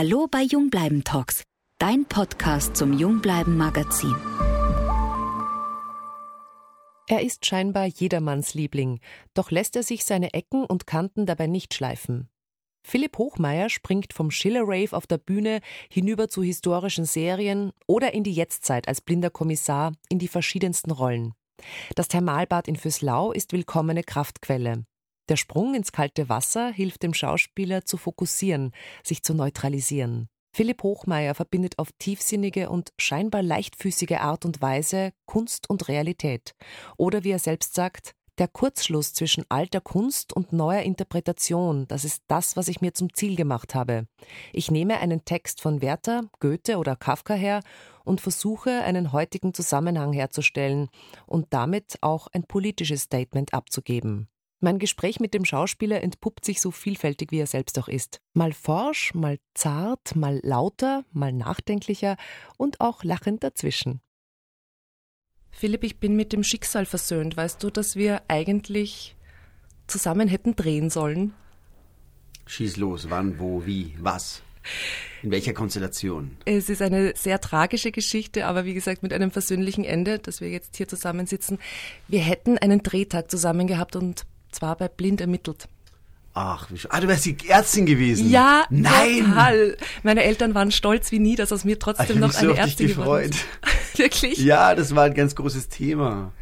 Hallo bei Jungbleiben Talks, dein Podcast zum Jungbleiben Magazin. Er ist scheinbar jedermanns Liebling, doch lässt er sich seine Ecken und Kanten dabei nicht schleifen. Philipp Hochmeier springt vom Schiller Rave auf der Bühne hinüber zu historischen Serien oder in die Jetztzeit als blinder Kommissar in die verschiedensten Rollen. Das Thermalbad in Füßlau ist willkommene Kraftquelle. Der Sprung ins kalte Wasser hilft dem Schauspieler zu fokussieren, sich zu neutralisieren. Philipp Hochmeier verbindet auf tiefsinnige und scheinbar leichtfüßige Art und Weise Kunst und Realität. Oder wie er selbst sagt, der Kurzschluss zwischen alter Kunst und neuer Interpretation, das ist das, was ich mir zum Ziel gemacht habe. Ich nehme einen Text von Werther, Goethe oder Kafka her und versuche, einen heutigen Zusammenhang herzustellen und damit auch ein politisches Statement abzugeben. Mein Gespräch mit dem Schauspieler entpuppt sich so vielfältig, wie er selbst auch ist. Mal forsch, mal zart, mal lauter, mal nachdenklicher und auch lachend dazwischen. Philipp, ich bin mit dem Schicksal versöhnt. Weißt du, dass wir eigentlich zusammen hätten drehen sollen? Schieß los, wann, wo, wie, was? In welcher Konstellation? Es ist eine sehr tragische Geschichte, aber wie gesagt mit einem versöhnlichen Ende, dass wir jetzt hier zusammensitzen. Wir hätten einen Drehtag zusammen gehabt und zwar bei Blind ermittelt. Ach, wie ah, du wärst die Ärztin gewesen. Ja, nein. Total. Meine Eltern waren stolz wie nie, dass aus mir trotzdem noch eine so Ärztin geworden ist. wirklich? Ja, das war ein ganz großes Thema.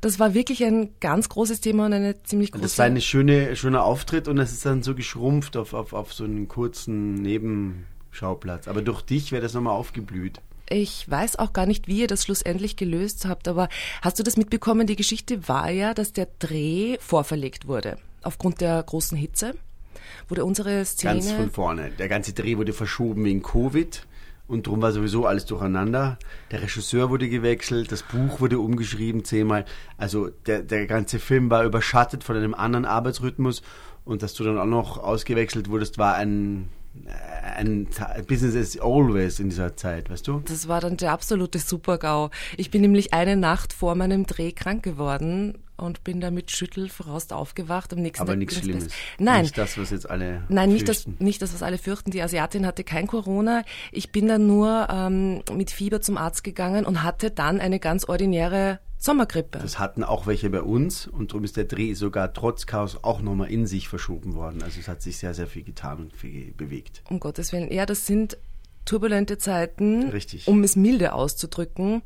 Das war wirklich ein ganz großes Thema und eine ziemlich große. Das war ein schöne, schöner Auftritt und es ist dann so geschrumpft auf, auf, auf so einen kurzen Nebenschauplatz. Aber durch dich wäre das nochmal aufgeblüht. Ich weiß auch gar nicht, wie ihr das schlussendlich gelöst habt, aber hast du das mitbekommen? Die Geschichte war ja, dass der Dreh vorverlegt wurde. Aufgrund der großen Hitze wurde unsere Szene. Ganz von vorne. Der ganze Dreh wurde verschoben wegen Covid und darum war sowieso alles durcheinander. Der Regisseur wurde gewechselt, das Buch wurde umgeschrieben zehnmal. Also der, der ganze Film war überschattet von einem anderen Arbeitsrhythmus und dass du dann auch noch ausgewechselt wurdest, war ein ein Business as always in dieser Zeit, weißt du? Das war dann der absolute Super-GAU. Ich bin nämlich eine Nacht vor meinem Dreh krank geworden und bin da mit Schüttelfrost aufgewacht. Am nächsten Aber Tag nichts Schlimmes. Nein. Nicht das, was jetzt alle Nein, nicht das, nicht das, was alle fürchten. Die Asiatin hatte kein Corona. Ich bin dann nur ähm, mit Fieber zum Arzt gegangen und hatte dann eine ganz ordinäre Sommergrippe. Das hatten auch welche bei uns und darum ist der Dreh sogar trotz Chaos auch nochmal in sich verschoben worden. Also es hat sich sehr, sehr viel getan und viel bewegt. Um Gottes Willen. Ja, das sind turbulente Zeiten, Richtig. um es milde auszudrücken.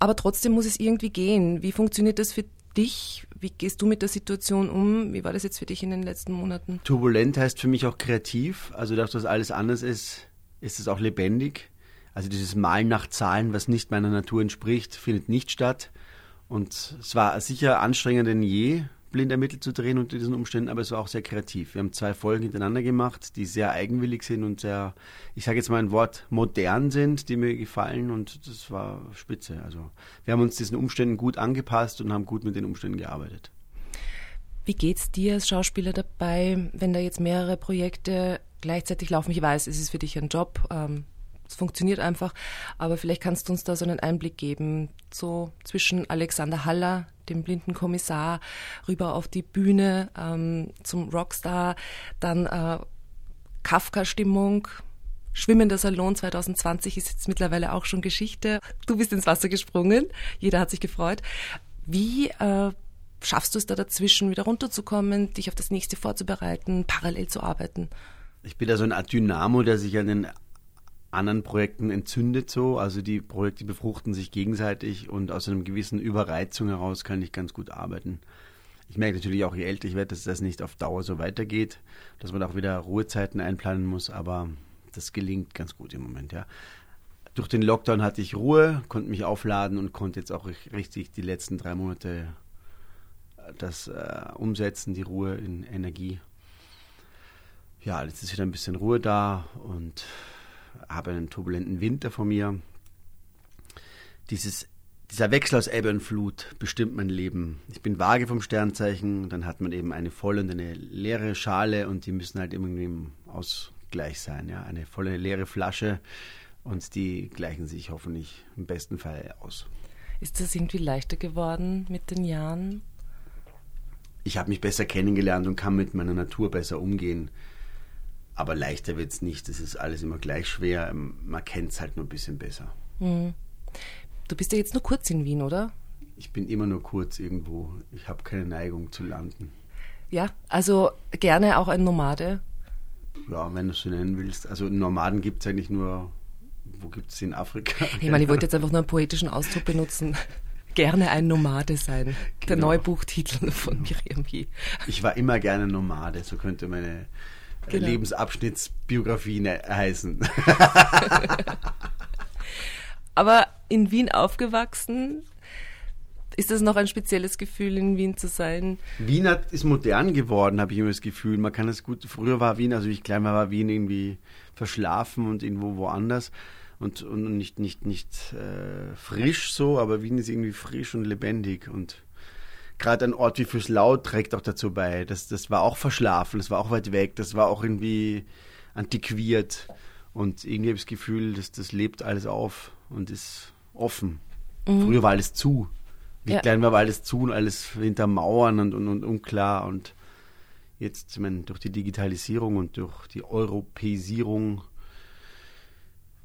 Aber trotzdem muss es irgendwie gehen. Wie funktioniert das für dich? Wie gehst du mit der Situation um? Wie war das jetzt für dich in den letzten Monaten? Turbulent heißt für mich auch kreativ. Also, dass das alles anders ist, ist es auch lebendig. Also dieses Malen nach Zahlen, was nicht meiner Natur entspricht, findet nicht statt. Und es war sicher anstrengender denn je, blind ermittelt zu drehen unter diesen Umständen, aber es war auch sehr kreativ. Wir haben zwei Folgen hintereinander gemacht, die sehr eigenwillig sind und sehr, ich sage jetzt mal ein Wort, modern sind, die mir gefallen und das war spitze. Also wir haben uns diesen Umständen gut angepasst und haben gut mit den Umständen gearbeitet. Wie geht's dir als Schauspieler dabei, wenn da jetzt mehrere Projekte gleichzeitig laufen? Ich weiß, es ist für dich ein Job, ähm, es funktioniert einfach. Aber vielleicht kannst du uns da so einen Einblick geben, so zwischen Alexander Haller, dem blinden Kommissar, rüber auf die Bühne ähm, zum Rockstar, dann äh, Kafka-Stimmung. Schwimmender Salon 2020 ist jetzt mittlerweile auch schon Geschichte. Du bist ins Wasser gesprungen, jeder hat sich gefreut. Wie äh, schaffst du es da dazwischen, wieder runterzukommen, dich auf das nächste vorzubereiten, parallel zu arbeiten? Ich bin da so eine Art Dynamo, der sich an den anderen Projekten entzündet so. Also die Projekte befruchten sich gegenseitig und aus einer gewissen Überreizung heraus kann ich ganz gut arbeiten. Ich merke natürlich auch, je älter ich werde, dass das nicht auf Dauer so weitergeht, dass man auch wieder Ruhezeiten einplanen muss, aber das gelingt ganz gut im Moment, ja. Durch den Lockdown hatte ich Ruhe, konnte mich aufladen und konnte jetzt auch richtig die letzten drei Monate äh, das äh, umsetzen, die Ruhe in Energie. Ja, jetzt ist wieder ein bisschen Ruhe da und habe einen turbulenten Winter vor mir. Dieses, dieser Wechsel aus Ebbe und Flut bestimmt mein Leben. Ich bin vage vom Sternzeichen, dann hat man eben eine volle und eine leere Schale und die müssen halt irgendwie im Ausgleich sein. Ja? Eine volle leere Flasche und die gleichen sich hoffentlich im besten Fall aus. Ist das irgendwie leichter geworden mit den Jahren? Ich habe mich besser kennengelernt und kann mit meiner Natur besser umgehen Aber leichter wird es nicht. Das ist alles immer gleich schwer. Ähm, man kennt es halt nur ein bisschen besser. Mhm. Du bist ja jetzt nur kurz in Wien, oder? Ich bin immer nur kurz irgendwo. Ich habe keine Neigung zu landen. Ja, also gerne auch ein Nomade. Ja, wenn du es so nennen willst. Also Nomaden gibt es eigentlich nur, wo gibt es in Afrika? Ich meine, ich wollte jetzt einfach nur einen poetischen Ausdruck benutzen. Gerne ein Nomade sein. Der genau. neue Buchtitel von genau. Miriam J. Ich war immer gerne Nomade, so könnte meine genau. Lebensabschnittsbiografie ne-, heißen. Aber in Wien aufgewachsen, ist das noch ein spezielles Gefühl, in Wien zu sein? Wien hat, ist modern geworden, habe ich immer das Gefühl. Man kann es gut. Früher war Wien, also ich klein war, war Wien irgendwie verschlafen und irgendwo woanders und, und nicht, nicht, nicht äh, frisch so, aber Wien ist irgendwie frisch und lebendig und gerade ein Ort wie Fürslau trägt auch dazu bei. Das, das war auch verschlafen, das war auch weit weg, das war auch irgendwie antiquiert und irgendwie habe ich das Gefühl, dass das lebt alles auf und ist offen. Mhm. Früher war alles zu. Wie ja. klein war, war alles zu und alles hinter Mauern und, und, und unklar. Und jetzt, ich meine, durch die Digitalisierung und durch die Europäisierung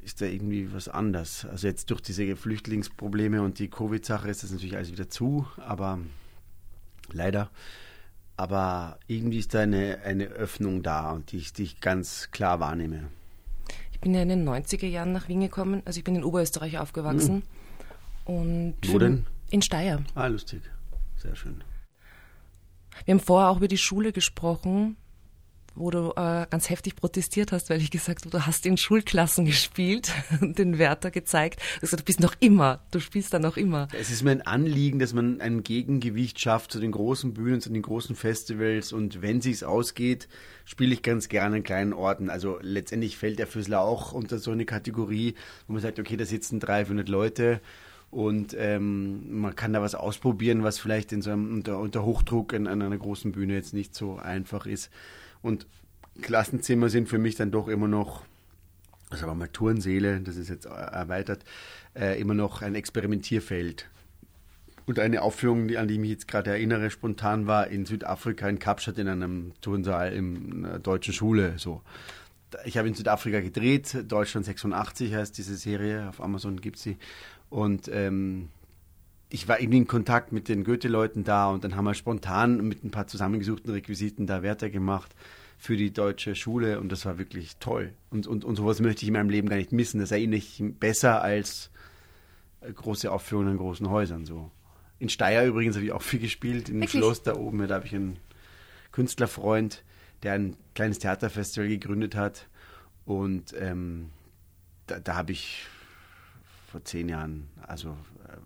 ist da irgendwie was anders. Also jetzt durch diese Flüchtlingsprobleme und die Covid-Sache ist das natürlich alles wieder zu, aber leider. Aber irgendwie ist da eine, eine Öffnung da und die ich, die ich ganz klar wahrnehme. Ich bin ja in den 90er Jahren nach Wien gekommen. Also ich bin in Oberösterreich aufgewachsen. Hm. Und Wo denn? In Steyr. Ah, lustig. Sehr schön. Wir haben vorher auch über die Schule gesprochen, wo du äh, ganz heftig protestiert hast, weil ich gesagt habe, du hast in Schulklassen gespielt und den Wärter gezeigt. Also du bist noch immer, du spielst da noch immer. Es ist mir ein Anliegen, dass man ein Gegengewicht schafft zu den großen Bühnen, zu den großen Festivals und wenn sich's ausgeht, spiele ich ganz gerne in kleinen Orten. Also letztendlich fällt der Füßler auch unter so eine Kategorie, wo man sagt, okay, da sitzen 300 Leute und ähm, man kann da was ausprobieren, was vielleicht in so einem, unter, unter Hochdruck an, an einer großen Bühne jetzt nicht so einfach ist. Und Klassenzimmer sind für mich dann doch immer noch, also mal Turnseele, das ist jetzt erweitert, äh, immer noch ein Experimentierfeld. Und eine Aufführung, an die ich mich jetzt gerade erinnere, spontan war in Südafrika, in Kapstadt, in einem Turnsaal in einer deutschen Schule. So. Ich habe in Südafrika gedreht, Deutschland 86 heißt diese Serie, auf Amazon gibt sie. Und ähm, ich war irgendwie in Kontakt mit den Goethe-Leuten da und dann haben wir spontan mit ein paar zusammengesuchten Requisiten da Werte gemacht für die deutsche Schule und das war wirklich toll. Und, und, und sowas möchte ich in meinem Leben gar nicht missen. Das erinnere ich besser als äh, große Aufführungen in großen Häusern. So. In Steyr übrigens habe ich auch viel gespielt, in dem Schloss da oben. Da habe ich einen Künstlerfreund, der ein kleines Theaterfestival gegründet hat. Und ähm, da, da habe ich vor zehn Jahren also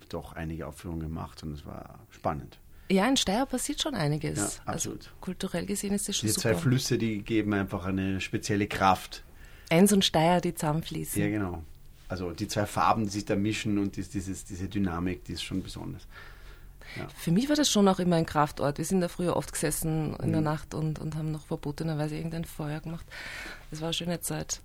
doch einige Aufführungen gemacht und es war spannend. Ja, in Steyr passiert schon einiges. Ja, absolut. Also, kulturell gesehen ist das schon die super. Die zwei Flüsse, die geben einfach eine spezielle Kraft. Enns und Steyr, die zusammenfließen. Ja, genau. Also die zwei Farben, die sich da mischen und dieses, diese Dynamik, die ist schon besonders. Ja. Für mich war das schon auch immer ein Kraftort. Wir sind da früher oft gesessen in mhm. der Nacht und, und haben noch verbotenerweise irgendein Feuer gemacht. Das war eine schöne Zeit.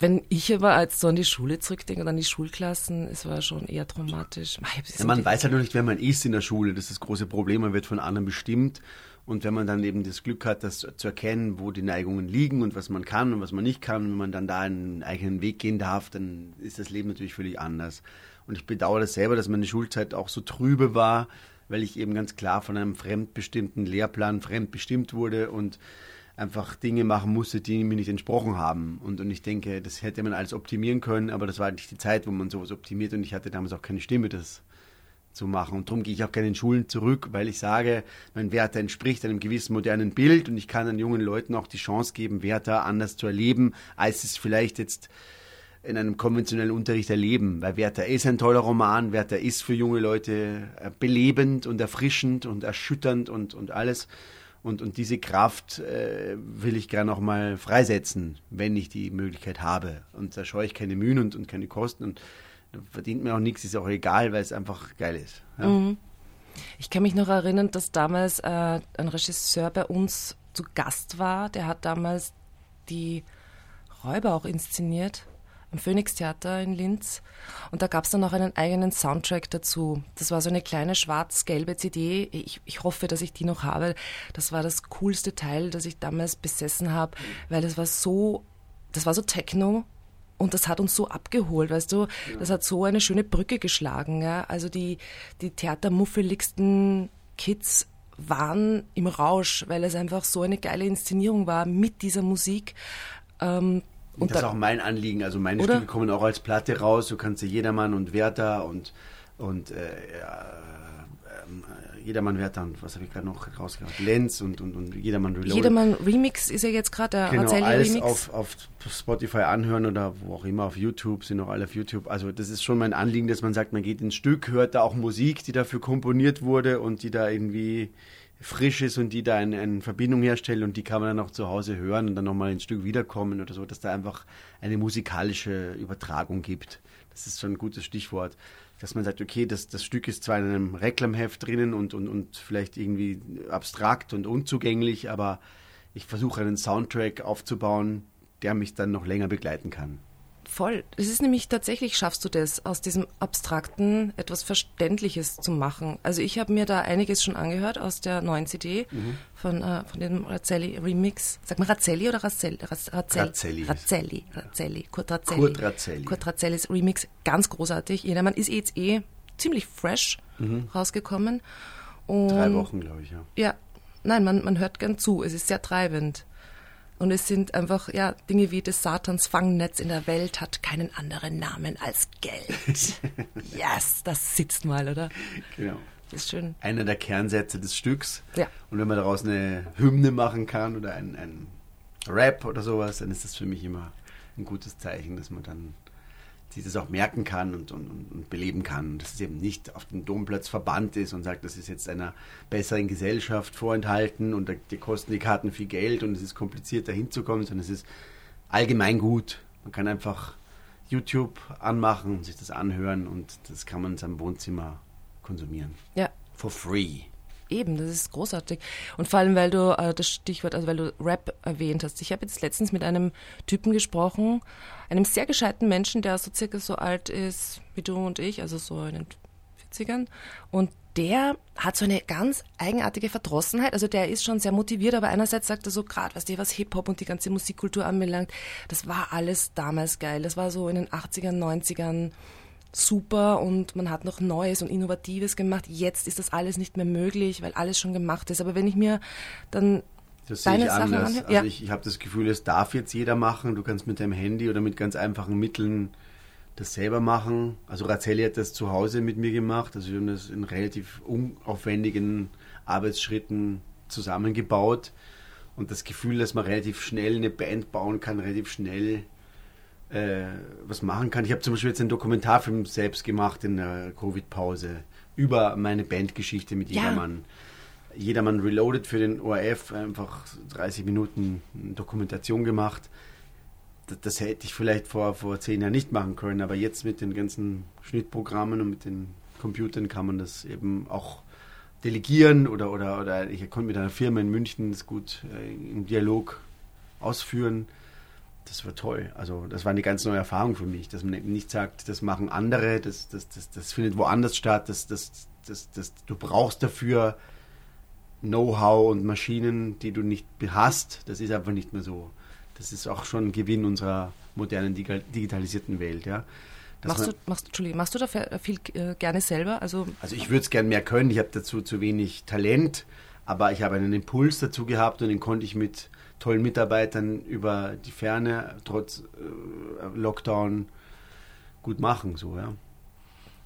Wenn ich aber als so an die Schule zurückdenke und an die Schulklassen, es war schon eher traumatisch. Ja, man weiß halt noch nicht, wer man ist in der Schule. Das ist das große Problem. Man wird von anderen bestimmt. Und wenn man dann eben das Glück hat, das zu erkennen, wo die Neigungen liegen und was man kann und was man nicht kann, wenn man dann da einen eigenen Weg gehen darf, dann ist das Leben natürlich völlig anders. Und ich bedauere das selber, dass meine Schulzeit auch so trübe war, weil ich eben ganz klar von einem fremdbestimmten Lehrplan fremdbestimmt wurde und einfach Dinge machen musste, die mir nicht entsprochen haben. Und, und ich denke, das hätte man alles optimieren können, aber das war nicht die Zeit, wo man sowas optimiert und ich hatte damals auch keine Stimme, das zu machen. Und darum gehe ich auch gerne in Schulen zurück, weil ich sage, mein Werther entspricht einem gewissen modernen Bild und ich kann den jungen Leuten auch die Chance geben, Werther anders zu erleben, als es vielleicht jetzt in einem konventionellen Unterricht erleben. Weil Werther ist ein toller Roman, Werther ist für junge Leute äh, belebend und erfrischend und erschütternd und, und alles. Und, und diese Kraft äh, will ich gerne auch mal freisetzen, wenn ich die Möglichkeit habe. Und da scheue ich keine Mühen und, und keine Kosten und verdient mir auch nichts, ist auch egal, weil es einfach geil ist. Ja. Mhm. Ich kann mich noch erinnern, dass damals äh, ein Regisseur bei uns zu Gast war. Der hat damals die Räuber auch inszeniert. Am Phoenix Theater in Linz. Und da gab es dann auch einen eigenen Soundtrack dazu. Das war so eine kleine schwarz-gelbe CD. Ich, ich hoffe, dass ich die noch habe. Das war das coolste Teil, das ich damals besessen habe, weil das war so, das war so Techno. Und das hat uns so abgeholt, weißt du? Ja. Das hat so eine schöne Brücke geschlagen. Ja? Also die, die theatermuffeligsten Kids waren im Rausch, weil es einfach so eine geile Inszenierung war mit dieser Musik. Ähm, und das ist auch mein Anliegen. Also meine oder? Stücke kommen auch als Platte raus. Du kannst ja Jedermann und Werther und, und äh, äh, Jedermann Werther und was habe ich gerade noch rausgehauen? Lenz und, und, und Jedermann Reloaded. Jedermann Remix ist ja jetzt gerade der genau, Razzelli alles Remix. Auf, auf Spotify anhören oder wo auch immer, auf YouTube, sind noch alle auf YouTube. Also das ist schon mein Anliegen, dass man sagt, man geht ins Stück, hört da auch Musik, die dafür komponiert wurde und die da irgendwie frisch ist und die da eine, eine, Verbindung herstellt und die kann man dann auch zu Hause hören und dann nochmal ein Stück wiederkommen oder so, dass da einfach eine musikalische Übertragung gibt. Das ist schon ein gutes Stichwort. Dass man sagt, okay, das, das Stück ist zwar in einem Reklamheft drinnen und, und, und vielleicht irgendwie abstrakt und unzugänglich, aber ich versuche einen Soundtrack aufzubauen, der mich dann noch länger begleiten kann. Voll. Es ist nämlich tatsächlich, schaffst du das, aus diesem Abstrakten etwas Verständliches zu machen. Also ich habe mir da einiges schon angehört aus der neuen CD mhm. von, äh, von dem Razzelli Remix. Sag mal Razzelli oder Razzelli? Razzelli. Razzelli. Razzelli. Kurt Razzelli. Kurt Razzelli. Kurt Razzellis Remix. Ganz großartig. Jedermann ist jetzt eh ziemlich fresh mhm. rausgekommen. Und Drei Wochen, glaube ich, ja. Ja. Nein, man, man hört gern zu. Es ist sehr treibend. Und es sind einfach ja Dinge wie das Satans Fangnetz in der Welt hat keinen anderen Namen als Geld. yes, das sitzt mal, oder? Genau. Das ist schön. Einer der Kernsätze des Stücks. Ja. Und wenn man daraus eine Hymne machen kann oder ein, ein Rap oder sowas, dann ist das für mich immer ein gutes Zeichen, dass man dann sich das auch merken kann und, und, und beleben kann. Dass es eben nicht auf dem Domplatz verbannt ist und sagt, das ist jetzt einer besseren Gesellschaft vorenthalten und da, die kosten die Karten viel Geld und es ist kompliziert, da hinzukommen, sondern es ist allgemein gut. Man kann einfach YouTube anmachen und sich das anhören und das kann man in seinem Wohnzimmer konsumieren. Ja. For free. Eben, das ist großartig. Und vor allem, weil du äh, das Stichwort, also weil du Rap erwähnt hast. Ich habe jetzt letztens mit einem Typen gesprochen, einem sehr gescheiten Menschen, der so circa so alt ist wie du und ich, also so in den 40ern. Und der hat so eine ganz eigenartige Verdrossenheit. Also der ist schon sehr motiviert, aber einerseits sagt er so, gerade was was Hip-Hop und die ganze Musikkultur anbelangt, das war alles damals geil. Das war so in den 80ern, 90ern super und man hat noch Neues und Innovatives gemacht. Jetzt ist das alles nicht mehr möglich, weil alles schon gemacht ist. Aber wenn ich mir dann das sehe ich Sachen anders. Also ja. ich, ich habe das Gefühl, es darf jetzt jeder machen. Du kannst mit deinem Handy oder mit ganz einfachen Mitteln das selber machen. Also Razzelli hat das zu Hause mit mir gemacht. Also wir haben das in relativ unaufwendigen Arbeitsschritten zusammengebaut. Und das Gefühl, dass man relativ schnell eine Band bauen kann, relativ schnell äh, was machen kann. Ich habe zum Beispiel jetzt einen Dokumentarfilm selbst gemacht in der Covid-Pause über meine Bandgeschichte mit ja. Jedermann. Jedermann Reloaded für den ORF, einfach 30 Minuten Dokumentation gemacht. Das, das, hätte ich vielleicht vor, vor zehn Jahren nicht machen können, aber jetzt mit den ganzen Schnittprogrammen und mit den Computern kann man das eben auch delegieren oder, oder, oder ich konnte mit einer Firma in München das gut äh, im Dialog ausführen das war toll. Also das war eine ganz neue Erfahrung für mich, dass man nicht sagt, das machen andere, das, das, das, das findet woanders statt, das, das, das, das, du brauchst dafür Know-how und Maschinen, die du nicht hast. Das ist einfach nicht mehr so. Das ist auch schon ein Gewinn unserer modernen digitalisierten Welt. Ja. machst, du, machst, machst du da viel äh, gerne selber? Also, also ich würde es gerne mehr können. Ich habe dazu zu wenig Talent, aber ich habe einen Impuls dazu gehabt und den konnte ich mit tollen Mitarbeitern über die Ferne, trotz äh, Lockdown, gut machen. So, ja.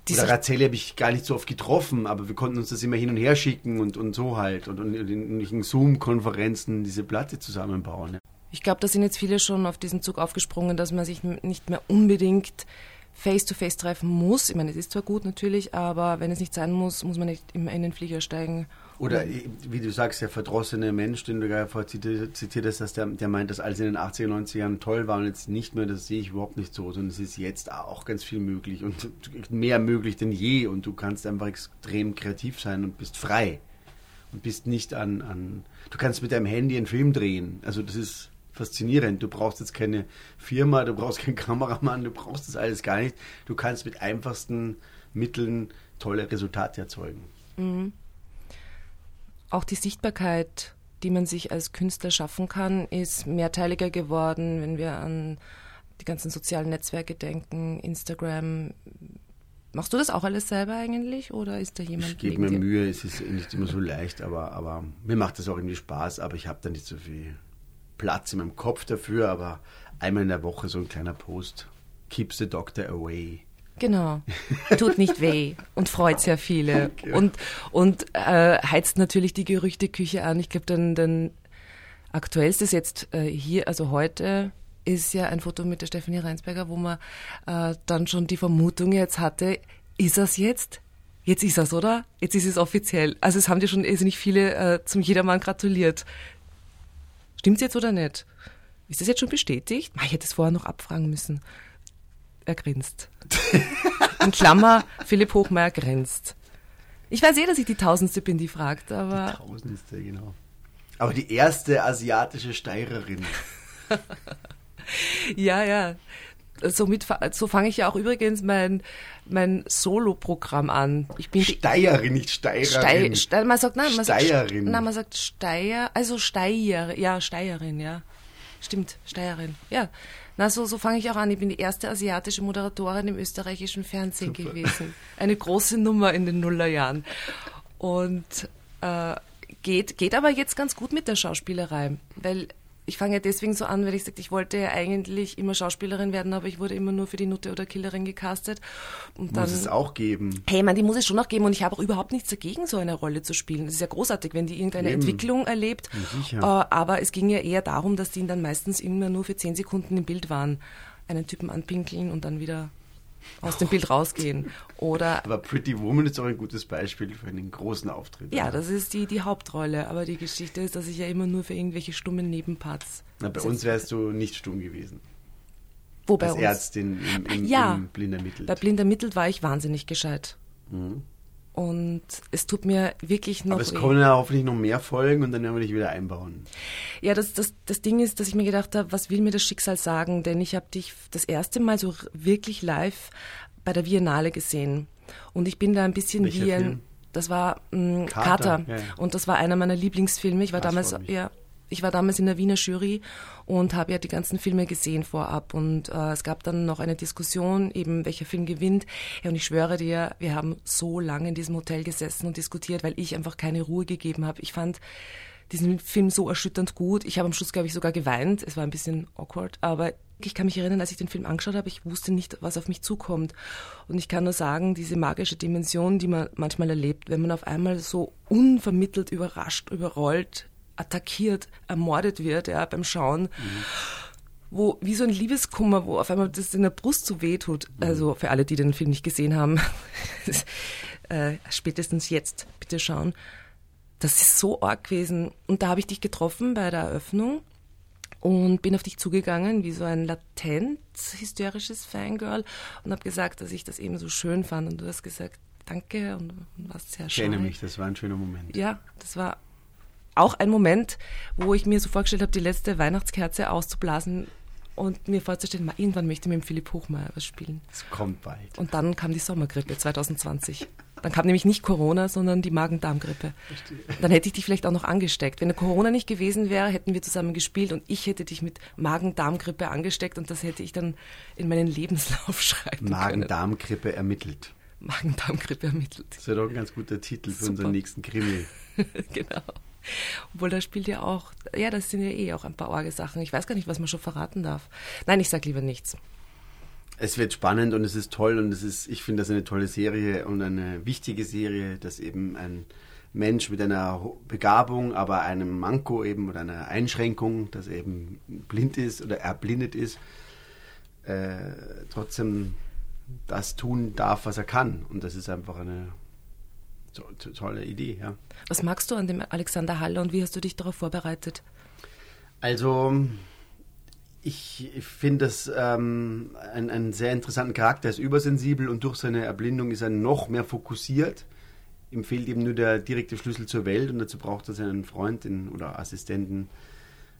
Diese Oder Razzelli habe ich gar nicht so oft getroffen, aber wir konnten uns das immer hin und her schicken und, und so halt und, und in, Zoom-Konferenzen diese Platte zusammenbauen. Ja. Ich glaube, da sind jetzt viele schon auf diesen Zug aufgesprungen, dass man sich nicht mehr unbedingt face-to-face -face treffen muss. Ich meine, es ist zwar gut natürlich, aber wenn es nicht sein muss, muss man nicht immer in den Flieger steigen oder wie du sagst, der verdrossene Mensch, den du gerade vorher zitiert hast, dass der, der meint, dass alles in den 80er, 90er Jahren toll war und jetzt nicht mehr, das sehe ich überhaupt nicht so, sondern es ist jetzt auch ganz viel möglich und mehr möglich denn je und du kannst einfach extrem kreativ sein und bist frei und bist nicht an, an du kannst mit deinem Handy einen Film drehen, also das ist faszinierend. Du brauchst jetzt keine Firma, du brauchst keinen Kameramann, du brauchst das alles gar nicht. Du kannst mit einfachsten Mitteln tolle Resultate erzeugen. Mhm. Auch die Sichtbarkeit, die man sich als Künstler schaffen kann, ist mehrteiliger geworden, wenn wir an die ganzen sozialen Netzwerke denken, Instagram. Machst du das auch alles selber eigentlich oder ist da jemand? Ich gebe mir? Mühe, es ist nicht immer so leicht, aber, aber mir macht das auch irgendwie Spaß, aber ich habe da nicht so viel Platz in meinem Kopf dafür, aber einmal in der Woche so ein kleiner Post. Keeps the doctor away. Genau. Tut nicht weh und freut sehr viele. Okay. Und, und äh, heizt natürlich die Gerüchteküche an. Ich glaube, dann, dann aktuellstes jetzt äh, hier, also heute, ist ja ein Foto mit der Stefanie Reinsberger, wo man äh, dann schon die Vermutung jetzt hatte, ist das jetzt? Jetzt ist das, oder? Jetzt ist es offiziell. Also es haben dir schon nicht viele äh, zum Jedermann gratuliert. Stimmt's jetzt oder nicht? Ist das jetzt schon bestätigt? Ich hätte es vorher noch abfragen müssen. Er grinst. In Klammer, Philipp Hochmeier grinst. Ich weiß eh, dass ich die Tausendste bin, die fragt, aber. Die Tausendste, genau. Aber die erste asiatische Steirerin. ja, ja. Somit, so fange ich ja auch übrigens mein, mein Solo-Programm an. Ich bin Steierin, nicht Steirerin. Stei, man sagt, nein, man Steierin. Sagt, nein, man sagt Steier, also Steier, ja, Steierin, ja. Stimmt, Steierin, ja. Na, so, so fange ich auch an. Ich bin die erste asiatische Moderatorin im österreichischen Fernsehen Super. gewesen. Eine große Nummer in den Nullerjahren. Und äh, geht, geht aber jetzt ganz gut mit der Schauspielerei, weil ich fange ja deswegen so an, weil ich sagte, ich wollte ja eigentlich immer Schauspielerin werden, aber ich wurde immer nur für die Nutte oder Killerin gecastet. Und dann, muss es auch geben. Hey, man, die muss es schon auch geben und ich habe auch überhaupt nichts dagegen, so eine Rolle zu spielen. Das ist ja großartig, wenn die irgendeine Eben. Entwicklung erlebt. Ja, äh, aber es ging ja eher darum, dass die dann meistens immer nur für zehn Sekunden im Bild waren. Einen Typen anpinkeln und dann wieder aus dem Bild rausgehen. Oder aber Pretty Woman ist auch ein gutes Beispiel für einen großen Auftritt. Ja, das ist die, die Hauptrolle. Aber die Geschichte ist, dass ich ja immer nur für irgendwelche stummen Nebenparts. Na, bei uns wärst du nicht stumm gewesen. Wo bei Als uns? Ärztin im, im, ja, im Blind ermittelt. Bei Blind ermittelt war ich wahnsinnig gescheit. Mhm. Und es tut mir wirklich noch. Aber es kommen ja hoffentlich noch mehr Folgen und dann werden wir dich wieder einbauen. Ja, das, das, das Ding ist, dass ich mir gedacht habe, was will mir das Schicksal sagen? Denn ich habe dich das erste Mal so wirklich live bei der Biennale gesehen. Und ich bin da ein bisschen Welcher wie ein. Film? Das war ähm, Kater. Kater. Ja, ja. Und das war einer meiner Lieblingsfilme. Ich war das damals, ja, ich war damals in der Wiener Jury und habe ja die ganzen Filme gesehen vorab. Und äh, es gab dann noch eine Diskussion, eben welcher Film gewinnt. Ja, und ich schwöre dir, wir haben so lange in diesem Hotel gesessen und diskutiert, weil ich einfach keine Ruhe gegeben habe. Ich fand diesen Film so erschütternd gut. Ich habe am Schluss, glaube ich, sogar geweint. Es war ein bisschen awkward, aber ich kann mich erinnern, als ich den Film angeschaut habe, ich wusste nicht, was auf mich zukommt. Und ich kann nur sagen, diese magische Dimension, die man manchmal erlebt, wenn man auf einmal so unvermittelt überrascht, überrollt attackiert, ermordet wird, ja, beim Schauen. Mhm. Wo, wie so ein Liebeskummer, wo auf einmal das in der Brust so weh tut. Mhm. Also für alle, die den Film nicht gesehen haben, äh, spätestens jetzt bitte schauen. Das ist so arg gewesen. Und da habe ich dich getroffen bei der Eröffnung und bin auf dich zugegangen, wie so ein latent hysterisches Fangirl und habe gesagt, dass ich das eben so schön fand. Und du hast gesagt, danke und, und warst sehr schön. Ich kenne mich, das war ein schöner Moment. Ja, das war auch ein Moment, wo ich mir so vorgestellt habe, die letzte Weihnachtskerze auszublasen und mir vorzustellen, mal, irgendwann möchte ich mit dem Philipp Hochmeier was spielen. Es kommt bald. Und dann kam die Sommergrippe 2020. Dann kam nämlich nicht Corona, sondern die Magen-Darm-Grippe. Dann hätte ich dich vielleicht auch noch angesteckt. Wenn Corona nicht gewesen wäre, hätten wir zusammen gespielt und ich hätte dich mit Magen-Darm-Grippe angesteckt und das hätte ich dann in meinen Lebenslauf schreiben Magen Magen-Darm-Grippe ermittelt. Magen-Darm-Grippe ermittelt. Das wäre doch ein ganz guter Titel für Super. unseren nächsten Krimi. genau. Obwohl, da spielt ja auch, ja, das sind ja eh auch ein paar orge Sachen. Ich weiß gar nicht, was man schon verraten darf. Nein, ich sag lieber nichts. Es wird spannend und es ist toll und es ist, ich finde das eine tolle Serie und eine wichtige Serie, dass eben ein Mensch mit einer Begabung, aber einem Manko eben oder einer Einschränkung, dass er eben blind ist oder erblindet ist, äh, trotzdem das tun darf, was er kann. Und das ist einfach eine tolle Idee, ja. Was magst du an dem Alexander Haller und wie hast du dich darauf vorbereitet? Also, ich finde das ähm, einen, einen sehr interessanten Charakter. Er ist übersensibel und durch seine Erblindung ist er noch mehr fokussiert. Ihm fehlt eben nur der direkte Schlüssel zur Welt und dazu braucht er seinen Freund oder Assistenten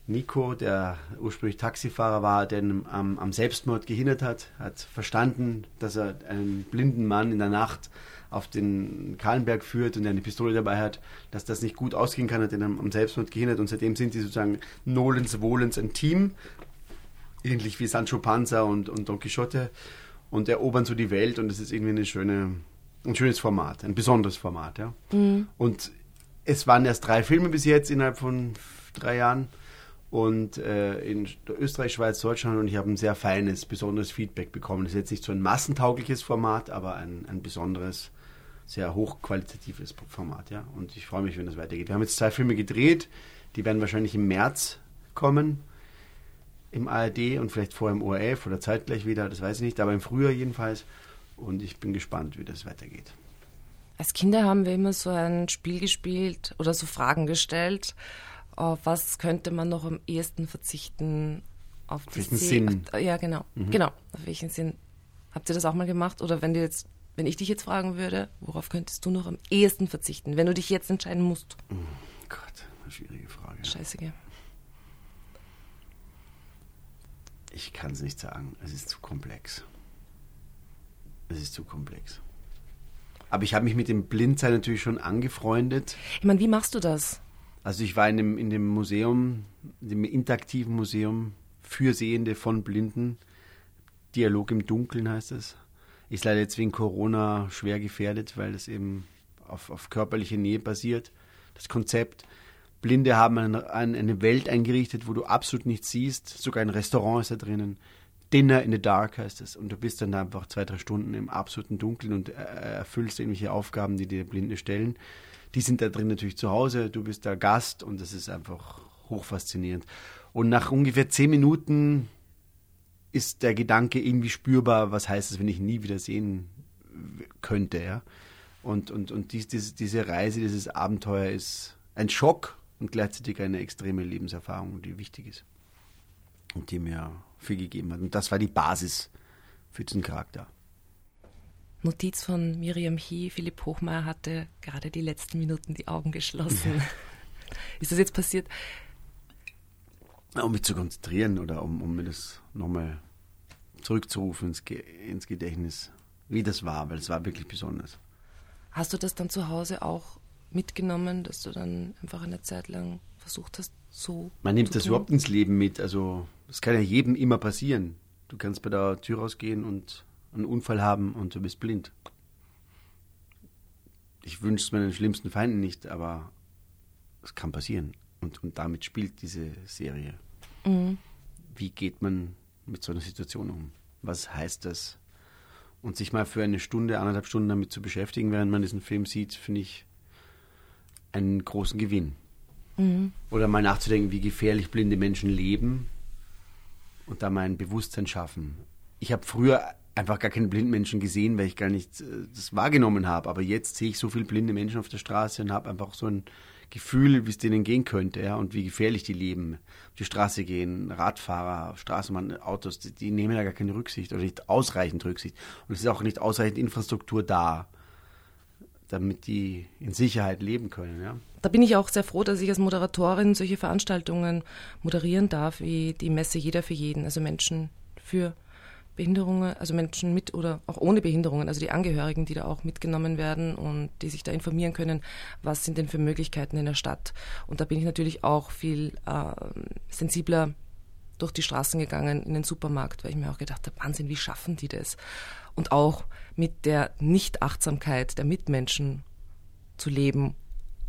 Nico, der ursprünglich Taxifahrer war, der am, am Selbstmord gehindert hat, hat verstanden, dass er einen blinden Mann in der Nacht auf den Kahlenberg führt und der eine Pistole dabei hat, dass das nicht gut ausgehen kann, hat ihn am Selbstmord gehindert und seitdem sind die sozusagen Nolens Wohlens ein Team, ähnlich wie Sancho Panza und, und Don Quixote und erobern so die Welt und es ist irgendwie eine schöne, ein schönes Format, ein besonderes Format, ja. Mhm. Und es waren erst drei Filme bis jetzt innerhalb von drei Jahren und äh, in Österreich, Schweiz, Deutschland und ich habe ein sehr feines, besonderes Feedback bekommen. Das ist jetzt nicht so ein massentaugliches Format, aber ein, ein besonderes, sehr hochqualitatives Format, ja. Und ich freue mich, wenn das weitergeht. Wir haben jetzt zwei Filme gedreht, die werden wahrscheinlich im März kommen im ARD und vielleicht vorher im ORF oder zeitgleich wieder, das weiß ich nicht, aber im Frühjahr jedenfalls. Und ich bin gespannt, wie das weitergeht. Als Kinder haben wir immer so ein Spiel gespielt oder so Fragen gestellt. Auf was könnte man noch am ehesten verzichten? Auf, auf welchen Sinn? Auf, ja, genau. Mhm. Genau. Auf welchen Sinn? Habt ihr das auch mal gemacht? Oder wenn du jetzt, wenn ich dich jetzt fragen würde, worauf könntest du noch am ehesten verzichten, wenn du dich jetzt entscheiden musst? Oh Gott, eine schwierige Frage. Scheiße, gell? Ich kann es nicht sagen. Es ist zu komplex. Es ist zu komplex. Aber ich habe mich mit dem Blindsein natürlich schon angefreundet. Ich meine, wie machst du das? Also ich war in dem, in dem Museum, in dem interaktiven Museum für Sehende von Blinden. Dialog im Dunkeln heißt es. Ist leider jetzt wegen Corona schwer gefährdet, weil es eben auf, auf körperliche Nähe basiert. Das Konzept. Blinde haben eine, eine Welt eingerichtet, wo du absolut nichts siehst. Sogar ein Restaurant ist da drinnen. Dinner in the Dark heißt es. Und du bist dann einfach zwei, drei Stunden im absoluten Dunkeln und äh, erfüllst irgendwelche Aufgaben, die dir Blinde stellen. Die sind da drin natürlich zu Hause, du bist da Gast und das ist einfach hochfaszinierend. Und nach ungefähr zehn Minuten ist der Gedanke irgendwie spürbar, was heißt es, wenn ich nie wieder sehen könnte, ja. Und, und, und dies, dies, diese Reise, dieses Abenteuer ist ein Schock, und gleichzeitig eine extreme Lebenserfahrung, die wichtig ist und die mir viel gegeben hat. Und das war die Basis für diesen Charakter. Notiz von Miriam Hie, Philipp Hochmeier hatte gerade die letzten Minuten die Augen geschlossen. ist das jetzt passiert? Um mich zu konzentrieren oder um, um mir das nochmal zurückzurufen ins, ins Gedächtnis, wie das war, weil es war wirklich besonders. Hast du das dann zu Hause auch mitgenommen, dass du dann einfach eine Zeit lang versucht hast, so. Man nimmt das überhaupt ins Leben mit. Also, das kann ja jedem immer passieren. Du kannst bei der Tür rausgehen und einen Unfall haben und du bist blind. Ich wünsche es meinen schlimmsten Feinden nicht, aber es kann passieren. Und, und damit spielt diese Serie. Mhm. Wie geht man mit so einer Situation um? Was heißt das? Und sich mal für eine Stunde, anderthalb Stunden damit zu beschäftigen, während man diesen Film sieht, finde ich einen großen Gewinn. Mhm. Oder mal nachzudenken, wie gefährlich blinde Menschen leben und da mal ein Bewusstsein schaffen. Ich habe früher einfach gar keine blinden Menschen gesehen, weil ich gar nicht äh, das wahrgenommen habe. Aber jetzt sehe ich so viele blinde Menschen auf der Straße und habe einfach so ein Gefühl, wie es denen gehen könnte ja, und wie gefährlich die leben. Die Straße gehen, Radfahrer, Straßenbahn, Autos, die, die nehmen da gar keine Rücksicht oder nicht ausreichend Rücksicht. Und es ist auch nicht ausreichend Infrastruktur da damit die in Sicherheit leben können. Ja. Da bin ich auch sehr froh, dass ich als Moderatorin solche Veranstaltungen moderieren darf, wie die Messe Jeder für jeden, also Menschen für Behinderungen, also Menschen mit oder auch ohne Behinderungen, also die Angehörigen, die da auch mitgenommen werden und die sich da informieren können, was sind denn für Möglichkeiten in der Stadt. Und da bin ich natürlich auch viel äh, sensibler durch die Straßen gegangen in den Supermarkt, weil ich mir auch gedacht habe, Wahnsinn, wie schaffen die das? Und auch mit der Nichtachtsamkeit der Mitmenschen zu leben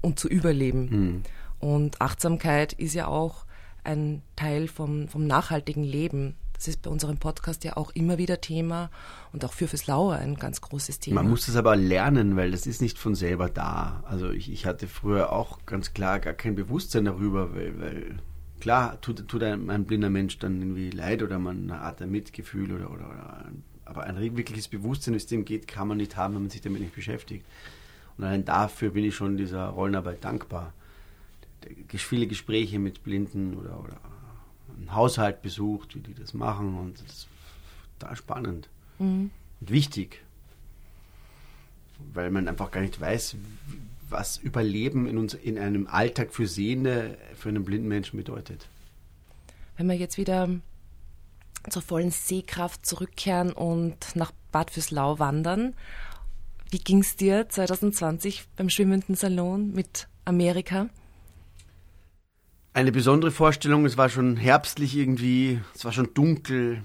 und zu überleben. Mhm. Und Achtsamkeit ist ja auch ein Teil vom, vom nachhaltigen Leben. Das ist bei unserem Podcast ja auch immer wieder Thema und auch für fürs Lauer ein ganz großes Thema. Man muss das aber lernen, weil das ist nicht von selber da. Also ich, ich hatte früher auch ganz klar gar kein Bewusstsein darüber, weil, weil klar tut, tut einem ein blinder Mensch dann irgendwie leid oder man Art der Mitgefühl oder, oder, oder aber ein wirkliches Bewusstsein, wie es dem geht, kann man nicht haben, wenn man sich damit nicht beschäftigt. Und allein dafür bin ich schon dieser Rollenarbeit dankbar. Viele Gespräche mit Blinden oder, oder einen Haushalt besucht, wie die das machen und das ist total spannend mhm. und wichtig, weil man einfach gar nicht weiß, was Überleben in, uns, in einem Alltag für Sehende, für einen blinden Menschen bedeutet. Wenn wir jetzt wieder zur vollen Sehkraft zurückkehren und nach Bad Fürslau wandern, wie ging es dir 2020 beim schwimmenden Salon mit Amerika? Eine besondere Vorstellung, es war schon herbstlich irgendwie, es war schon dunkel.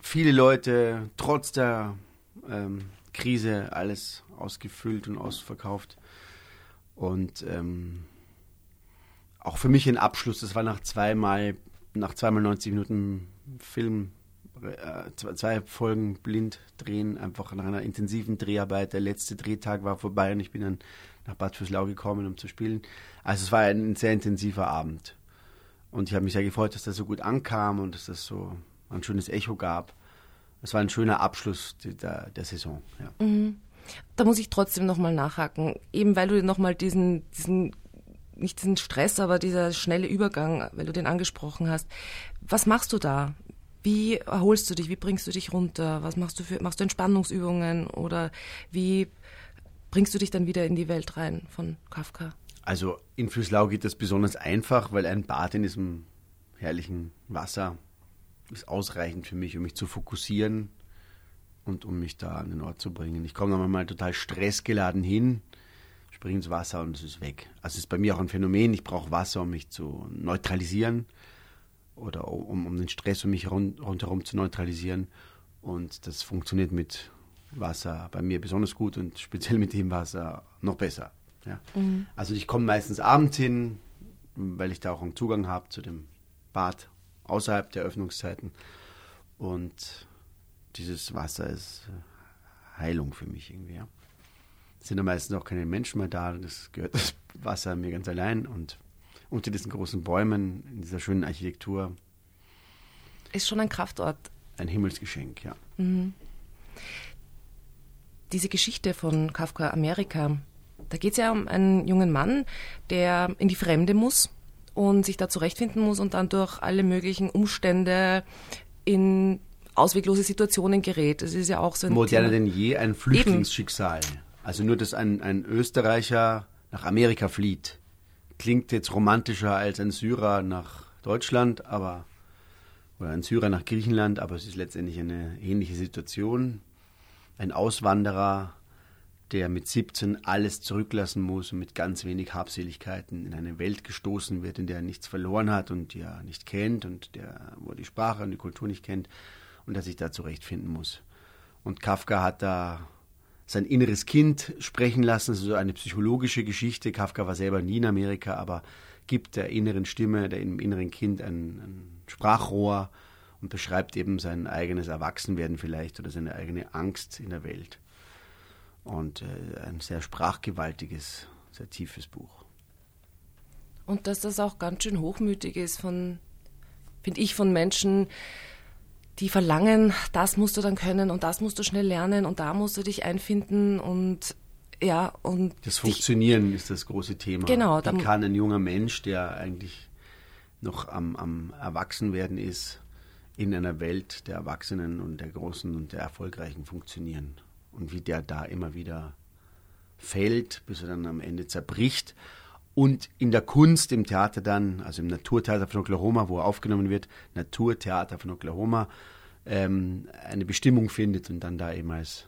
Viele Leute, trotz der ähm, Krise, alles ausgefüllt und ausverkauft. Und ähm, auch für mich ein Abschluss. Das war nach zweimal, nach zweimal 90 Minuten Film, äh, zwei Folgen blind drehen, einfach nach einer intensiven Dreharbeit. Der letzte Drehtag war vorbei und ich bin dann nach Bad Fürslau gekommen, um zu spielen. Also es war ein sehr intensiver Abend. Und ich habe mich sehr gefreut, dass das so gut ankam und dass das so ein schönes Echo gab. Es war ein schöner Abschluss der, der Saison. Ja. Mhm. Da muss ich trotzdem nochmal nachhaken, eben weil du nochmal diesen, diesen, nicht diesen Stress, aber dieser schnelle Übergang, weil du den angesprochen hast. Was machst du da? Wie erholst du dich? Wie bringst du dich runter? Was machst du für, machst du Entspannungsübungen oder wie bringst du dich dann wieder in die Welt rein von Kafka? Also in Füßlau geht das besonders einfach, weil ein Bad in diesem herrlichen Wasser ist ausreichend für mich, um mich zu fokussieren und um mich da an den Ort zu bringen. Ich komme dann mal total stressgeladen hin, springe ins Wasser und es ist weg. Also es ist bei mir auch ein Phänomen, ich brauche Wasser, um mich zu neutralisieren oder um, um den Stress um mich rund, rundherum zu neutralisieren. Und das funktioniert mit Wasser bei mir besonders gut und speziell mit dem Wasser noch besser. Ja. Mhm. Also ich komme meistens abends hin, weil ich da auch einen Zugang habe zu dem Bad außerhalb der Öffnungszeiten. Und dieses Wasser ist äh, Heilung für mich irgendwie. Ja. Es sind ja meistens auch keine Menschen mehr da, das gehört das Wasser mir ganz allein und unter diesen großen Bäumen, in dieser schönen Architektur. Ist schon ein Kraftort. Ein Himmelsgeschenk, ja. Mhm. Diese Geschichte von Kafka Amerika, da geht es ja um einen jungen Mann, der in die Fremde muss und sich da zurechtfinden muss und dann durch alle möglichen Umstände in ausweglose Situationen gerät. Das ist ja auch so ein Moderner denn je ein Flüchtlingsschicksal. Eben. Also nur, dass ein, ein Österreicher nach Amerika flieht. Klingt jetzt romantischer als ein Syrer nach Deutschland, aber oder ein Syrer nach Griechenland, aber es ist letztendlich eine ähnliche Situation. Ein Auswanderer der mit 17 alles zurücklassen muss und mit ganz wenig Habseligkeiten in eine Welt gestoßen wird, in der er nichts verloren hat und die er nicht kennt und der, wo er die Sprache und die Kultur nicht kennt und der sich da zurechtfinden muss. Und Kafka hat da sein inneres Kind sprechen lassen, so also eine psychologische Geschichte. Kafka war selber nie in Amerika, aber gibt der inneren Stimme, dem inneren Kind ein, ein Sprachrohr und beschreibt eben sein eigenes Erwachsenwerden vielleicht oder seine eigene Angst in der Welt und äh, ein sehr sprachgewaltiges, sehr tiefes Buch. Und dass das auch ganz schön hochmütig ist von, finde ich, von Menschen, die verlangen, das musst du dann können und das musst du schnell lernen und da musst du dich einfinden und ja und das Funktionieren ist das große Thema. Genau. Wie kann ein junger Mensch, der eigentlich noch am, am Erwachsenwerden ist, in einer Welt der Erwachsenen und der Großen und der Erfolgreichen funktionieren? und wie der da immer wieder fällt, bis er dann am Ende zerbricht. Und in der Kunst, im Theater dann, also im Naturtheater von Oklahoma, wo er aufgenommen wird, Naturtheater von Oklahoma, ähm, eine Bestimmung findet und dann da eben als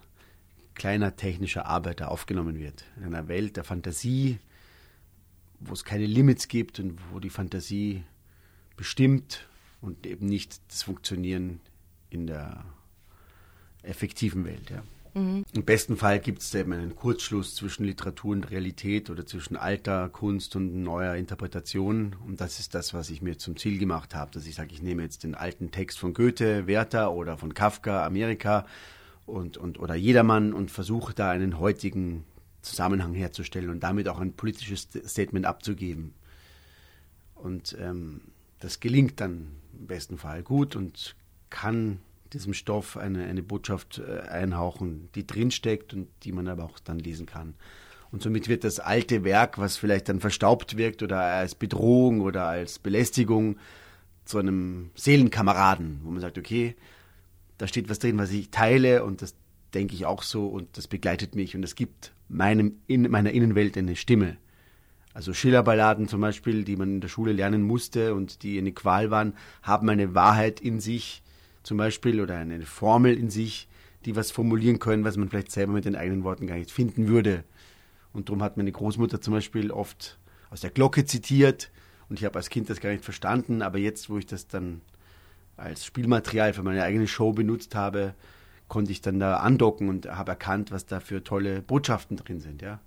kleiner technischer Arbeiter aufgenommen wird. In einer Welt der Fantasie, wo es keine Limits gibt und wo die Fantasie bestimmt und eben nicht das Funktionieren in der effektiven Welt. Ja. Mhm. Im besten Fall gibt es eben einen Kurzschluss zwischen Literatur und Realität oder zwischen alter Kunst und neuer Interpretation. Und das ist das, was ich mir zum Ziel gemacht habe, dass ich sage, ich nehme jetzt den alten Text von Goethe, Werther oder von Kafka, Amerika und, und, oder Jedermann und versuche da einen heutigen Zusammenhang herzustellen und damit auch ein politisches Statement abzugeben. Und ähm, das gelingt dann im besten Fall gut und kann diesem Stoff eine, eine Botschaft äh, einhauchen, die drinsteckt und die man aber auch dann lesen kann. Und somit wird das alte Werk, was vielleicht dann verstaubt wirkt oder als Bedrohung oder als Belästigung, zu einem Seelenkameraden, wo man sagt, okay, da steht was drin, was ich teile und das denke ich auch so und das begleitet mich und es gibt meinem, in meiner Innenwelt eine Stimme. Also Schillerballaden zum Beispiel, die man in der Schule lernen musste und die eine Qual waren, haben eine Wahrheit in sich zum Beispiel oder eine Formel in sich, die was formulieren können, was man vielleicht selber mit den eigenen Worten gar nicht finden würde. Und darum hat meine Großmutter zum Beispiel oft aus der Glocke zitiert und ich habe als Kind das gar nicht verstanden, aber jetzt, wo ich das dann als Spielmaterial für meine eigene Show benutzt habe, konnte ich dann da andocken und habe erkannt, was da für tolle Botschaften drin sind, ja.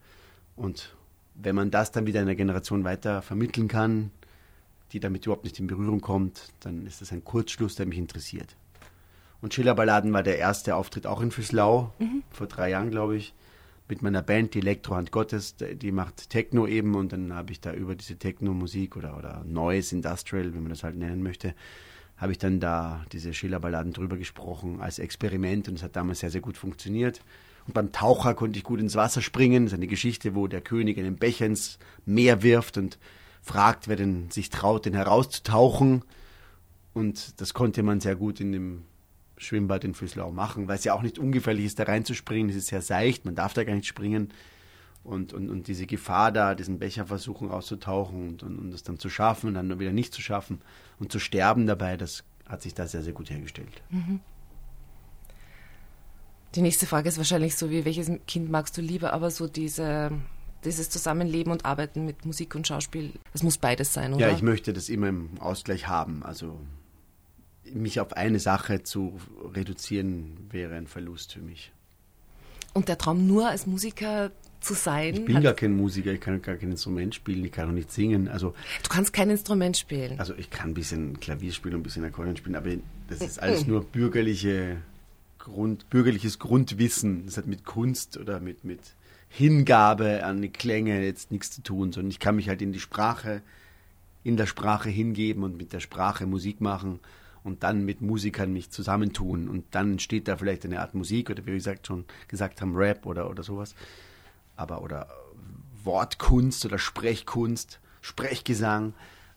Und wenn man das dann wieder einer Generation weiter vermitteln kann, die damit überhaupt nicht in Berührung kommt, dann ist das ein Kurzschluss, der mich interessiert. Und Schillerballaden war der erste Auftritt auch in Füßlau, mhm. vor drei Jahren, glaube ich, mit meiner Band, die Elektrohand Gottes, die macht Techno eben und dann habe ich da über diese Techno-Musik oder, oder Noise Industrial, wie man das halt nennen möchte, habe ich dann da diese Schillerballaden drüber gesprochen als Experiment und es hat damals sehr, sehr gut funktioniert. Und beim Taucher konnte ich gut ins Wasser springen. Das ist eine Geschichte, wo der König einen Becher ins Meer wirft und fragt, wer denn sich traut, den herauszutauchen. Und das konnte man sehr gut in dem Schwimmbad in Füßlau machen, weil es ja auch nicht ungefährlich ist, da reinzuspringen. Es ist sehr seicht, man darf da gar nicht springen. Und, und, und diese Gefahr da, diesen Becher versuchen rauszutauchen und, und, und das dann zu schaffen und dann wieder nicht zu schaffen und zu sterben dabei, das hat sich da sehr, sehr gut hergestellt. Mhm. Die nächste Frage ist wahrscheinlich so wie, welches Kind magst du lieber, aber so diese, dieses Zusammenleben und Arbeiten mit Musik und Schauspiel, das muss beides sein, oder? Ja, ich möchte das immer im Ausgleich haben. Also mich auf eine Sache zu reduzieren, wäre ein Verlust für mich. Und der Traum nur als Musiker zu sein? Ich bin gar kein Musiker, ich kann gar kein Instrument spielen, ich kann auch nicht singen. Also, du kannst kein Instrument spielen? Also ich kann ein bisschen Klavier spielen und ein bisschen Akkordeon spielen, aber das ist alles nur bürgerliche Grund, bürgerliches Grundwissen. Das hat mit Kunst oder mit, mit Hingabe an die Klänge jetzt nichts zu tun, sondern ich kann mich halt in die Sprache, in der Sprache hingeben und mit der Sprache Musik machen und dann mit Musikern mich zusammentun. Und dann entsteht da vielleicht eine Art Musik oder wie wir gesagt schon gesagt haben Rap oder oder sowas, aber oder Wortkunst oder Sprechkunst, Sprechgesang,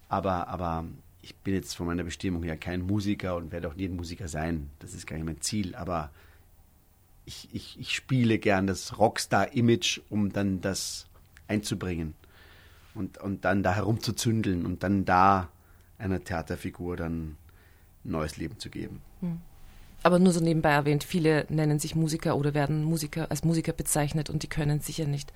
aber aber ich bin jetzt von meiner Bestimmung her kein Musiker und werde auch nie ein Musiker sein. Das ist gar nicht mein Ziel, aber ich, ich, ich spiele gern das Rockstar-Image, um dann das einzubringen und, und dann da herumzuzündeln und dann da einer Theaterfigur dann neues Leben zu geben. Hm. Aber nur so nebenbei erwähnt, viele nennen sich Musiker oder werden Musiker als Musiker bezeichnet und die können sicher nicht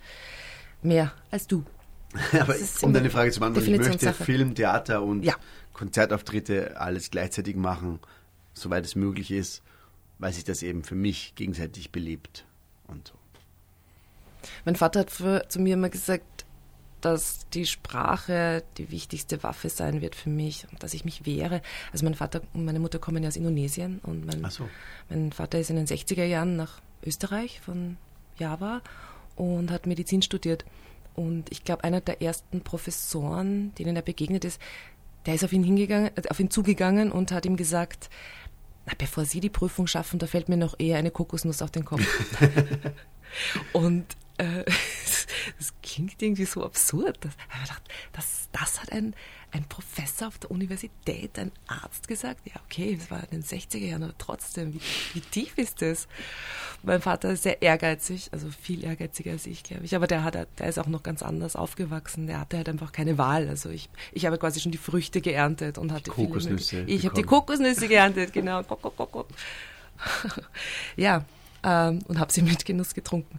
mehr als du. Aber um deine Frage zu beantworten, ich möchte Film, Theater und ja. Konzertauftritte alles gleichzeitig machen, soweit es möglich ist, weil sich das eben für mich gegenseitig belebt und so. Mein Vater hat für, zu mir immer gesagt, dass die Sprache die wichtigste Waffe sein wird für mich und dass ich mich wehre. Also mein Vater und meine Mutter kommen ja aus Indonesien und mein, so. mein Vater ist in den 60er Jahren nach Österreich von Java und hat Medizin studiert. Und ich glaube, einer der ersten Professoren, denen er begegnet ist, der ist auf ihn hingegangen, äh, auf ihn zugegangen und hat ihm gesagt, na, bevor Sie die Prüfung schaffen, da fällt mir noch eher eine Kokosnuss auf den Kopf. und äh, das klingt irgendwie so absurd. Das, das, das hat ein, ein Professor auf der Universität, ein Arzt gesagt. Ja, okay, das war in den 60er Jahren, aber trotzdem, wie, wie tief ist das? Mein Vater ist sehr ehrgeizig, also viel ehrgeiziger als ich, glaube ich. Aber der, hat, der ist auch noch ganz anders aufgewachsen. Der hatte halt einfach keine Wahl. Also ich, ich habe quasi schon die Früchte geerntet und hatte Kokosnüsse. ich habe die Kokosnüsse geerntet, genau. ja, ähm, und habe sie mit Genuss getrunken.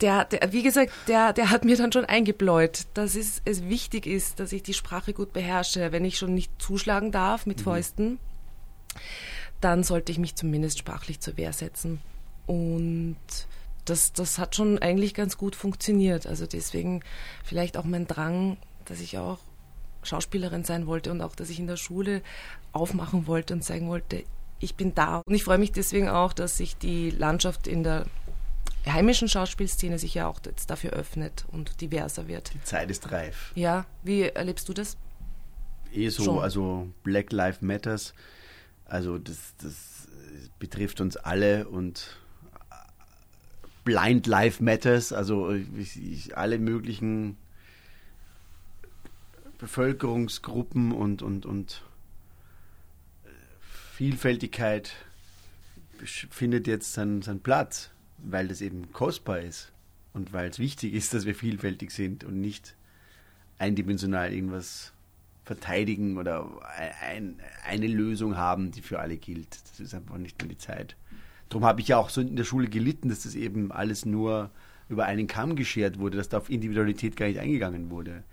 Der, der, wie gesagt, der, der hat mir dann schon eingebläut, dass es, es wichtig ist, dass ich die Sprache gut beherrsche. Wenn ich schon nicht zuschlagen darf mit mhm. Fäusten, dann sollte ich mich zumindest sprachlich zur Wehr setzen. Und das, das hat schon eigentlich ganz gut funktioniert. Also deswegen vielleicht auch mein Drang, dass ich auch Schauspielerin sein wollte und auch, dass ich in der Schule aufmachen wollte und zeigen wollte, ich bin da. Und ich freue mich deswegen auch, dass sich die Landschaft in der heimischen Schauspielszene sich ja auch jetzt dafür öffnet und diverser wird. Die Zeit ist reif. Ja, wie erlebst du das? Eh so, Schon. also Black Lives Matters, also das, das betrifft uns alle und Blind Life Matters, also ich, alle möglichen Bevölkerungsgruppen und, und, und Vielfältigkeit findet jetzt seinen, seinen Platz, weil das eben kostbar ist. und weil es wichtig ist, dass wir vielfältig sind und nicht eindimensional irgendwas verteidigen oder ein, eine Lösung haben, die für alle gilt. Das ist einfach nicht mehr die Zeit. Darum habe ich ja auch so in der Schule gelitten, dass das eben alles nur über einen Kamm geschert wurde, dass da auf Individualität gar nicht eingegangen wurde.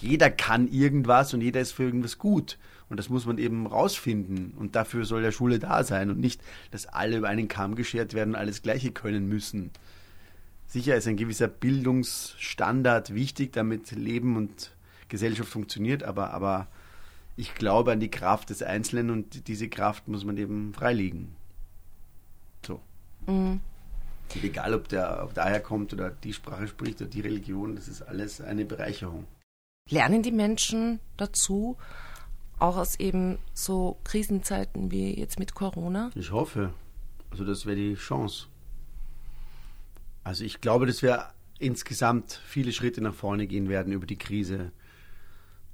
Jeder kann irgendwas und jeder ist für irgendwas gut. Und das muss man eben rausfinden. Und dafür soll der Schule da sein und nicht, dass alle über einen Kamm geschert werden und alles Gleiche können müssen. Sicher ist ein gewisser Bildungsstandard wichtig, damit Leben und Gesellschaft funktioniert, aber, aber ich glaube an die Kraft des Einzelnen und diese Kraft muss man eben freilegen. So. Mhm. egal, ob der ob daher kommt oder die Sprache spricht oder die Religion, das ist alles eine Bereicherung. Lernen die Menschen dazu, auch aus eben so Krisenzeiten wie jetzt mit Corona? Ich hoffe. Also das wäre die Chance. Also ich glaube, dass wir insgesamt viele Schritte nach vorne gehen werden über die Krise.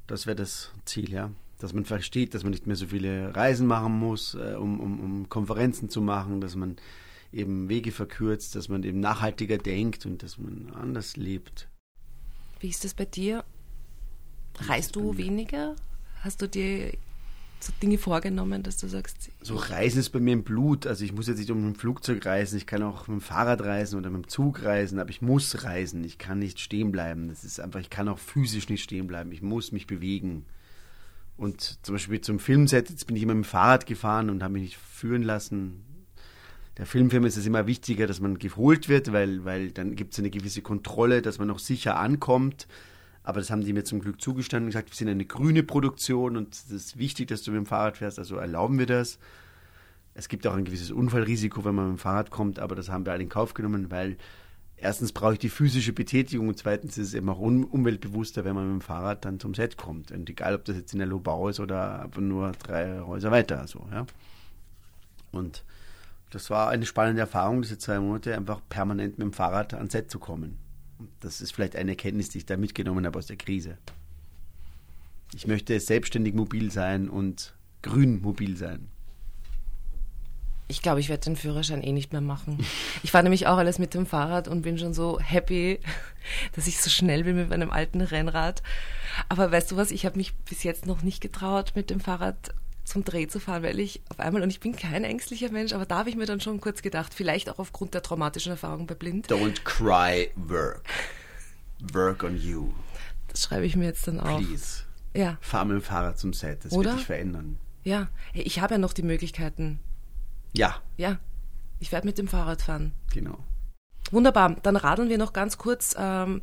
Das wäre das Ziel, ja. Dass man versteht, dass man nicht mehr so viele Reisen machen muss, äh, um, um, um Konferenzen zu machen, dass man eben Wege verkürzt, dass man eben nachhaltiger denkt und dass man anders lebt. Wie ist das bei dir? Reist du weniger? Hast du dir so Dinge vorgenommen, dass du sagst? So Reisen ist bei mir im Blut. Also ich muss jetzt nicht um ein Flugzeug reisen, ich kann auch mit dem Fahrrad reisen oder mit dem Zug reisen, aber ich muss reisen. Ich kann nicht stehen bleiben. Das ist einfach, ich kann auch physisch nicht stehen bleiben. Ich muss mich bewegen. Und zum Beispiel zum Filmset, jetzt bin ich immer mit dem Fahrrad gefahren und habe mich nicht führen lassen. Der Filmfilm ist es immer wichtiger, dass man geholt wird, weil, weil dann gibt es eine gewisse Kontrolle, dass man noch sicher ankommt. Aber das haben die mir zum Glück zugestanden und gesagt, wir sind eine grüne Produktion und es ist wichtig, dass du mit dem Fahrrad fährst, also erlauben wir das. Es gibt auch ein gewisses Unfallrisiko, wenn man mit dem Fahrrad kommt, aber das haben wir alle in Kauf genommen, weil erstens brauche ich die physische Betätigung und zweitens ist es eben auch umweltbewusster, wenn man mit dem Fahrrad dann zum Set kommt. Und egal, ob das jetzt in der Lobau ist oder nur drei Häuser weiter. So, ja. Und das war eine spannende Erfahrung, diese zwei Monate, einfach permanent mit dem Fahrrad ans Set zu kommen. Das ist vielleicht eine Erkenntnis, die ich da mitgenommen habe aus der Krise. Ich möchte selbstständig mobil sein und grün mobil sein. Ich glaube, ich werde den Führerschein eh nicht mehr machen. Ich fahre nämlich auch alles mit dem Fahrrad und bin schon so happy, dass ich so schnell bin mit meinem alten Rennrad. Aber weißt du was, ich habe mich bis jetzt noch nicht getraut, mit dem Fahrrad zum Dreh zu fahren, weil ich auf einmal, und ich bin kein ängstlicher Mensch, aber da habe ich mir dann schon kurz gedacht, vielleicht auch aufgrund der traumatischen Erfahrung bei Blind. Don't cry, work. Work on you. Das schreibe ich mir jetzt dann auch. Please. Ja. Fahr mit dem Fahrrad zum Set, das Oder? wird dich verändern. Ja, ich habe ja noch die Möglichkeiten. Ja. Ja, ich werde mit dem Fahrrad fahren. Genau. Wunderbar, dann radeln wir noch ganz kurz, ähm,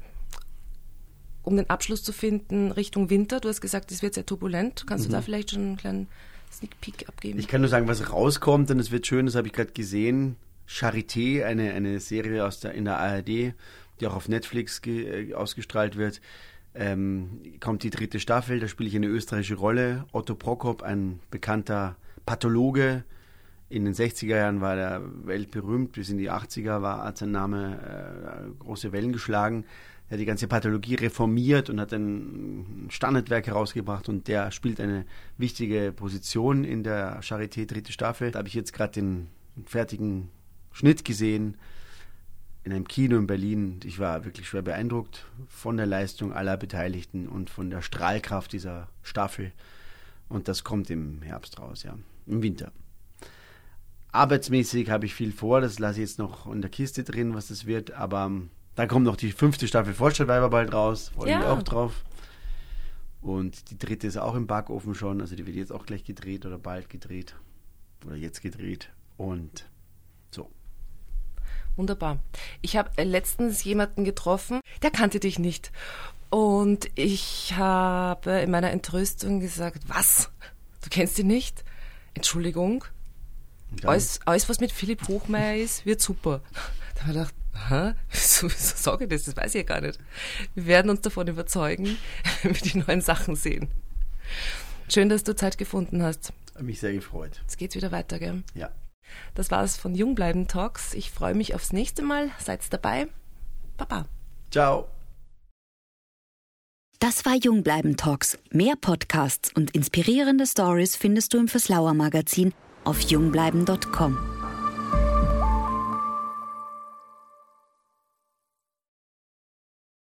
um den Abschluss zu finden, Richtung Winter. Du hast gesagt, es wird sehr turbulent. Kannst mhm. du da vielleicht schon einen kleinen Sneak Peek abgeben? Ich kann nur sagen, was rauskommt, und es wird schön, das habe ich gerade gesehen. Charité, eine, eine Serie aus der, in der ARD, die auch auf Netflix ge, äh, ausgestrahlt wird. Ähm, kommt die dritte Staffel, da spiele ich eine österreichische Rolle. Otto Prokop, ein bekannter Pathologe. In den 60er Jahren war er weltberühmt, bis in die 80er war hat sein Name äh, große Wellen geschlagen der die ganze Pathologie reformiert und hat ein Standardwerk herausgebracht und der spielt eine wichtige Position in der Charité dritte Staffel. Da habe ich jetzt gerade den fertigen Schnitt gesehen in einem Kino in Berlin. Ich war wirklich schwer beeindruckt von der Leistung aller Beteiligten und von der Strahlkraft dieser Staffel. Und das kommt im Herbst raus, ja, im Winter. Arbeitsmäßig habe ich viel vor, das lasse ich jetzt noch in der Kiste drin, was das wird, aber dann kommt noch die fünfte Staffel Vorstadtweiber bald raus. Freue ja. mich auch drauf. Und die dritte ist auch im Backofen schon. Also die wird jetzt auch gleich gedreht oder bald gedreht. Oder jetzt gedreht. Und so. Wunderbar. Ich habe äh, letztens jemanden getroffen, der kannte dich nicht. Und ich habe in meiner Entrüstung gesagt, was? Du kennst ihn nicht? Entschuldigung. Alles, alles, was mit Philipp Hochmeier ist, wird super. Da habe ich gedacht, Hä? Wieso, wieso sage ich das? Das weiß ich ja gar nicht. Wir werden uns davon überzeugen, wenn wir die neuen Sachen sehen. Schön, dass du Zeit gefunden hast. Hat mich sehr gefreut. Jetzt geht's wieder weiter, gell? Ja. Das war's von Jungbleiben Talks. Ich freue mich aufs nächste Mal. Seid dabei. Baba. Ciao. Das war Jungbleiben Talks. Mehr Podcasts und inspirierende Stories findest du im Verslauer Magazin auf jungbleiben.com.